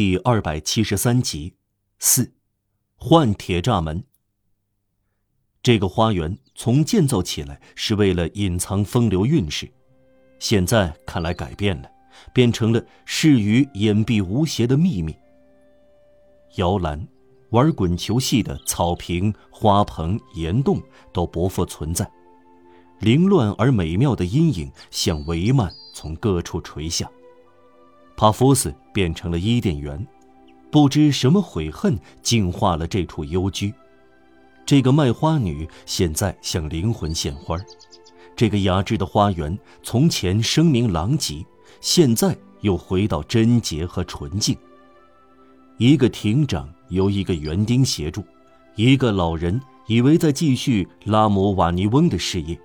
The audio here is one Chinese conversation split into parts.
第二百七十三集，四，换铁栅门。这个花园从建造起来是为了隐藏风流韵事，现在看来改变了，变成了适于隐蔽无邪的秘密。摇篮、玩滚球戏的草坪、花棚、岩洞都不复存在，凌乱而美妙的阴影像帷幔从各处垂下。帕夫斯变成了伊甸园，不知什么悔恨净化了这处幽居。这个卖花女现在向灵魂献花，这个雅致的花园从前声名狼藉，现在又回到贞洁和纯净。一个亭长由一个园丁协助，一个老人以为在继续拉姆瓦尼翁的事业，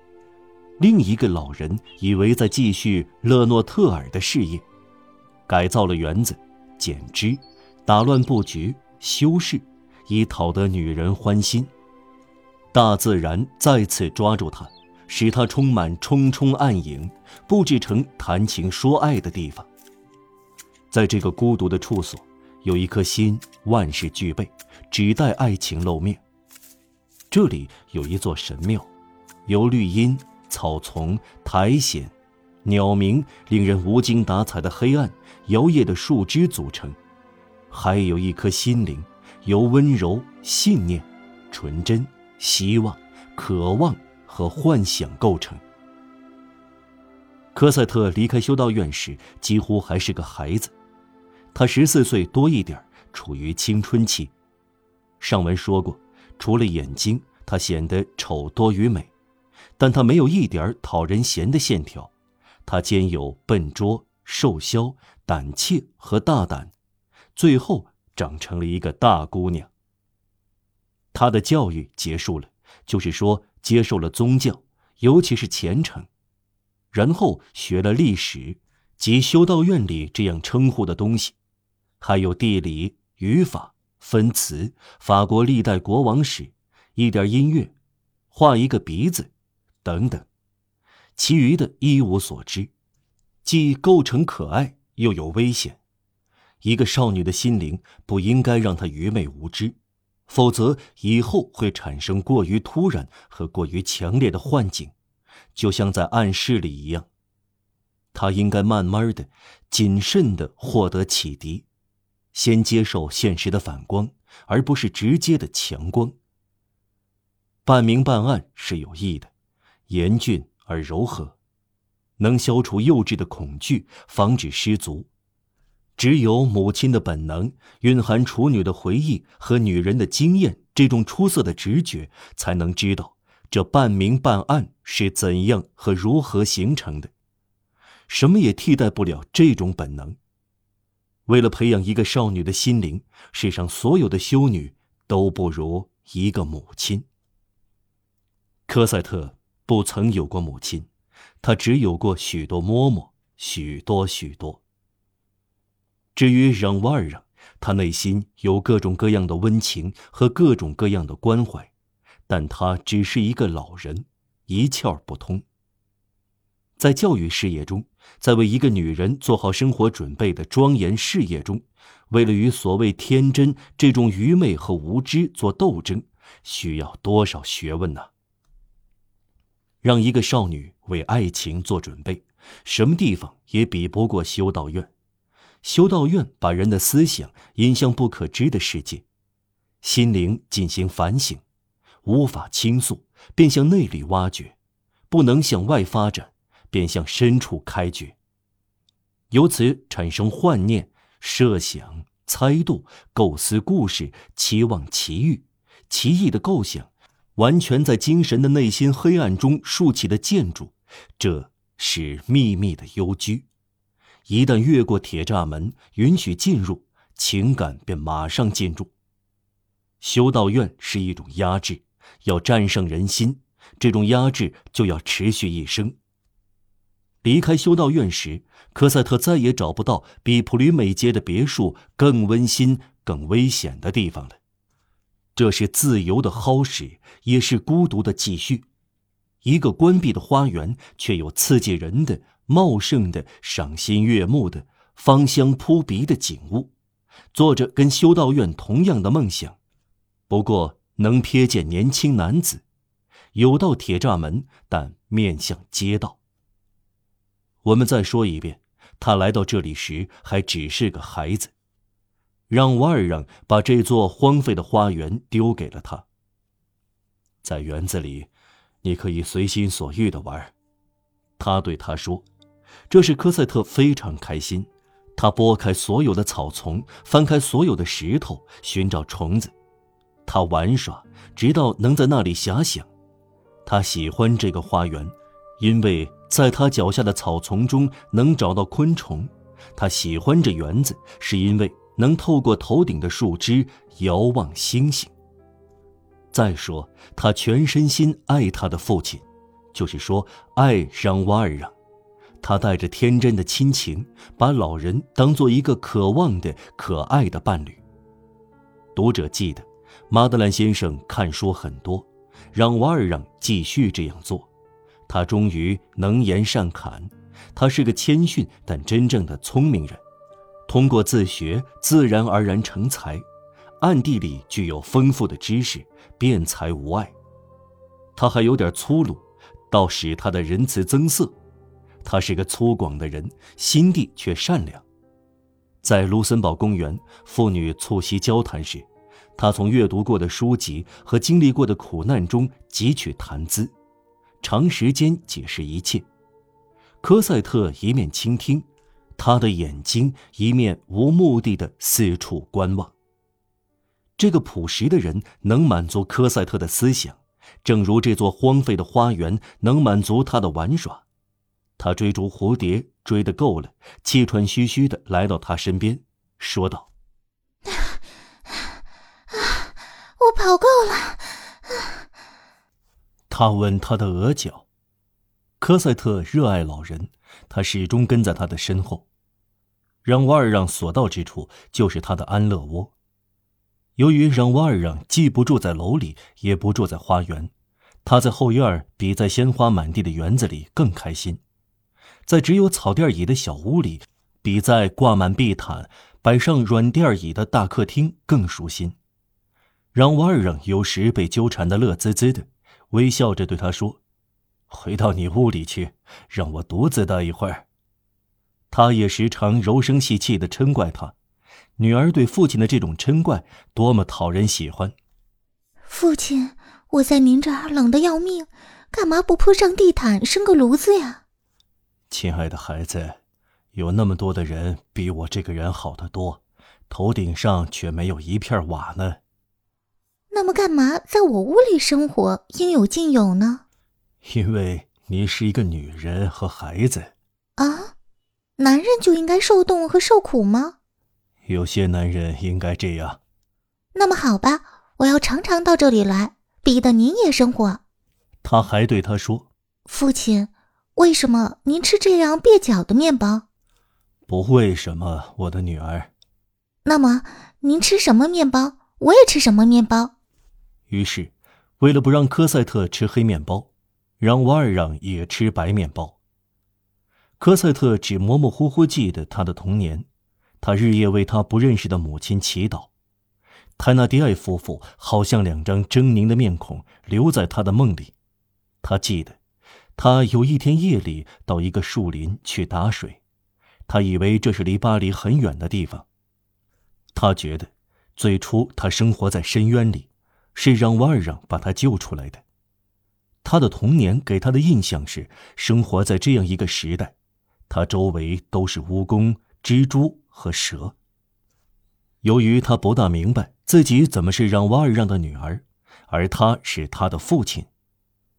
另一个老人以为在继续勒诺特尔的事业。改造了园子，剪枝，打乱布局，修饰，以讨得女人欢心。大自然再次抓住他，使他充满冲冲暗影，布置成谈情说爱的地方。在这个孤独的处所，有一颗心，万事俱备，只待爱情露面。这里有一座神庙，由绿荫、草丛、苔藓。鸟鸣令人无精打采的黑暗，摇曳的树枝组成，还有一颗心灵，由温柔、信念、纯真、希望、渴望和幻想构成。科赛特离开修道院时，几乎还是个孩子，他十四岁多一点，处于青春期。上文说过，除了眼睛，他显得丑多于美，但他没有一点讨人嫌的线条。她兼有笨拙、瘦削、胆怯和大胆，最后长成了一个大姑娘。她的教育结束了，就是说接受了宗教，尤其是虔诚，然后学了历史及修道院里这样称呼的东西，还有地理、语法、分词、法国历代国王史、一点音乐、画一个鼻子，等等。其余的一无所知，既构成可爱，又有危险。一个少女的心灵不应该让她愚昧无知，否则以后会产生过于突然和过于强烈的幻境，就像在暗室里一样。她应该慢慢的、谨慎的获得启迪，先接受现实的反光，而不是直接的强光。半明半暗是有益的，严峻。而柔和，能消除幼稚的恐惧，防止失足。只有母亲的本能，蕴含处女的回忆和女人的经验，这种出色的直觉，才能知道这半明半暗是怎样和如何形成的。什么也替代不了这种本能。为了培养一个少女的心灵，世上所有的修女都不如一个母亲。科赛特。不曾有过母亲，他只有过许多嬷嬷，许多许多。至于让瓦尔让，他内心有各种各样的温情和各种各样的关怀，但他只是一个老人，一窍不通。在教育事业中，在为一个女人做好生活准备的庄严事业中，为了与所谓天真这种愚昧和无知做斗争，需要多少学问呢？让一个少女为爱情做准备，什么地方也比不过修道院。修道院把人的思想引向不可知的世界，心灵进行反省，无法倾诉，便向内里挖掘；不能向外发展，便向深处开掘。由此产生幻念、设想、猜度、构思故事、期望奇遇、奇异的构想。完全在精神的内心黑暗中竖起的建筑，这是秘密的幽居。一旦越过铁栅门，允许进入，情感便马上进入。修道院是一种压制，要战胜人心，这种压制就要持续一生。离开修道院时，科赛特再也找不到比普吕美街的别墅更温馨、更危险的地方了。这是自由的蒿时，也是孤独的继续。一个关闭的花园，却有刺激人的、茂盛的、赏心悦目的、芳香扑鼻的景物。做着跟修道院同样的梦想，不过能瞥见年轻男子，有道铁栅门，但面向街道。我们再说一遍，他来到这里时还只是个孩子，让瓦尔让把这座荒废的花园丢给了他。在园子里，你可以随心所欲的玩。他对他说：“这是科赛特非常开心。他拨开所有的草丛，翻开所有的石头，寻找虫子。他玩耍，直到能在那里遐想。他喜欢这个花园，因为在他脚下的草丛中能找到昆虫。他喜欢这园子，是因为能透过头顶的树枝遥望星星。再说，他全身心爱他的父亲。”就是说，爱让瓦尔让，他带着天真的亲情，把老人当做一个渴望的、可爱的伴侣。读者记得，马德兰先生看书很多，让瓦尔让继续这样做。他终于能言善侃，他是个谦逊但真正的聪明人，通过自学自然而然成才，暗地里具有丰富的知识，辩才无碍。他还有点粗鲁。倒使他的仁慈增色。他是个粗犷的人，心地却善良。在卢森堡公园，父女促膝交谈时，他从阅读过的书籍和经历过的苦难中汲取谈资，长时间解释一切。科赛特一面倾听，他的眼睛一面无目的的四处观望。这个朴实的人能满足科赛特的思想。正如这座荒废的花园能满足他的玩耍，他追逐蝴蝶追得够了，气喘吁吁的来到他身边，说道：“我跑够了。”他吻他的额角。科赛特热爱老人，他始终跟在他的身后，让瓦尔让所到之处就是他的安乐窝。由于让瓦尔让既不住在楼里，也不住在花园，他在后院比在鲜花满地的园子里更开心，在只有草垫椅的小屋里，比在挂满地毯、摆上软垫椅的大客厅更舒心。让瓦尔让有时被纠缠的乐滋滋的，微笑着对他说：“回到你屋里去，让我独自待一会儿。”他也时常柔声细气的嗔怪他。女儿对父亲的这种嗔怪多么讨人喜欢！父亲，我在您这儿冷得要命，干嘛不铺上地毯，生个炉子呀？亲爱的孩子，有那么多的人比我这个人好得多，头顶上却没有一片瓦呢。那么干嘛在我屋里生活，应有尽有呢？因为你是一个女人和孩子。啊，男人就应该受冻和受苦吗？有些男人应该这样。那么好吧，我要常常到这里来，逼得您也生火。他还对他说：“父亲，为什么您吃这样蹩脚的面包？”不为什么，我的女儿。那么您吃什么面包，我也吃什么面包。于是，为了不让科赛特吃黑面包，让瓦尔让也吃白面包。科赛特只模模糊糊记得他的童年。他日夜为他不认识的母亲祈祷，泰纳迪埃夫妇好像两张狰狞的面孔留在他的梦里。他记得，他有一天夜里到一个树林去打水，他以为这是离巴黎很远的地方。他觉得，最初他生活在深渊里，是让瓦尔让把他救出来的。他的童年给他的印象是生活在这样一个时代，他周围都是蜈蚣、蜘蛛。和蛇。由于他不大明白自己怎么是让瓦尔让的女儿，而他是他的父亲，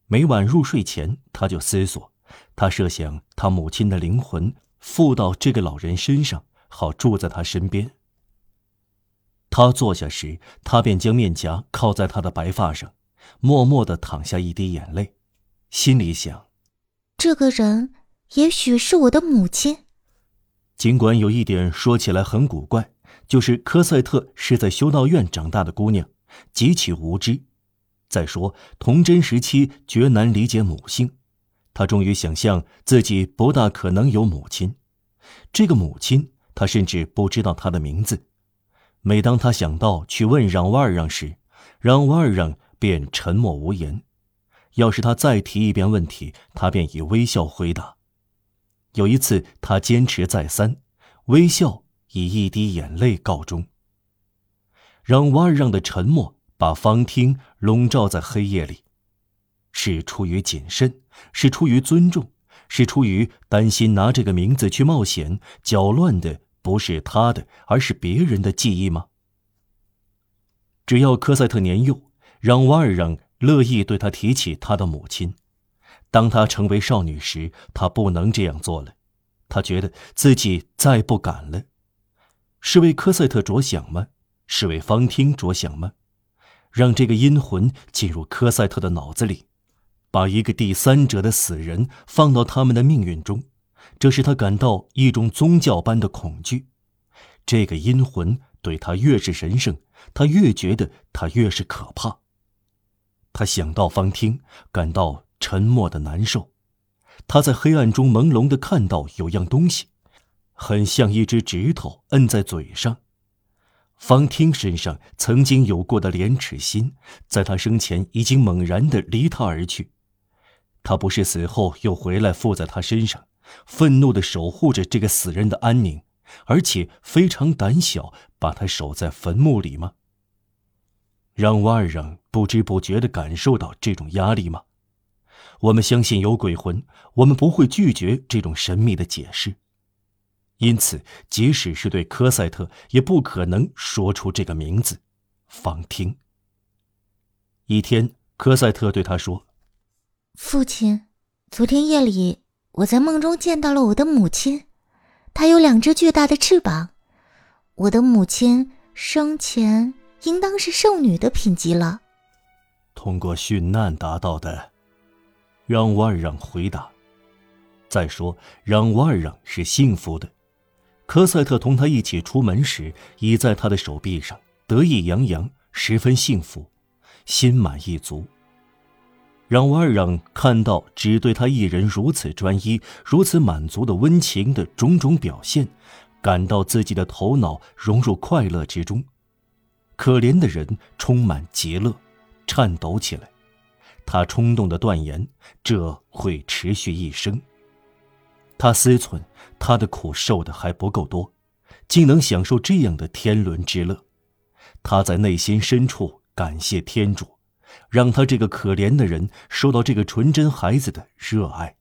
每晚入睡前他就思索，他设想他母亲的灵魂附到这个老人身上，好住在他身边。他坐下时，他便将面颊靠在他的白发上，默默的淌下一滴眼泪，心里想：这个人也许是我的母亲。尽管有一点说起来很古怪，就是科赛特是在修道院长大的姑娘，极其无知。再说童真时期绝难理解母性，她终于想象自己不大可能有母亲。这个母亲，她甚至不知道她的名字，每当他想到去问让瓦尔让时，让瓦尔让便沉默无言。要是他再提一遍问题，他便以微笑回答。有一次，他坚持再三，微笑以一滴眼泪告终。让瓦尔让的沉默把方汀笼罩在黑夜里，是出于谨慎，是出于尊重，是出于担心拿这个名字去冒险，搅乱的不是他的，而是别人的记忆吗？只要科赛特年幼，让瓦尔让。乐意对他提起他的母亲。当他成为少女时，他不能这样做了。他觉得自己再不敢了。是为科赛特着想吗？是为方汀着想吗？让这个阴魂进入科赛特的脑子里，把一个第三者的死人放到他们的命运中，这使他感到一种宗教般的恐惧。这个阴魂对他越是神圣，他越觉得他越是可怕。他想到方听，感到沉默的难受。他在黑暗中朦胧的看到有样东西，很像一只指头摁在嘴上。方听身上曾经有过的廉耻心，在他生前已经猛然的离他而去。他不是死后又回来附在他身上，愤怒的守护着这个死人的安宁，而且非常胆小，把他守在坟墓里吗？让瓦尔让不知不觉地感受到这种压力吗？我们相信有鬼魂，我们不会拒绝这种神秘的解释。因此，即使是对科赛特，也不可能说出这个名字——方汀。一天，科赛特对他说：“父亲，昨天夜里我在梦中见到了我的母亲，她有两只巨大的翅膀。我的母亲生前……”应当是圣女的品级了。通过殉难达到的，让瓦尔让回答。再说，让瓦尔让是幸福的。科赛特同他一起出门时，倚在他的手臂上，得意洋洋，十分幸福，心满意足。让瓦尔让看到只对他一人如此专一、如此满足的温情的种种表现，感到自己的头脑融入快乐之中。可怜的人充满极乐，颤抖起来。他冲动的断言，这会持续一生。他思忖，他的苦受的还不够多，竟能享受这样的天伦之乐。他在内心深处感谢天主，让他这个可怜的人受到这个纯真孩子的热爱。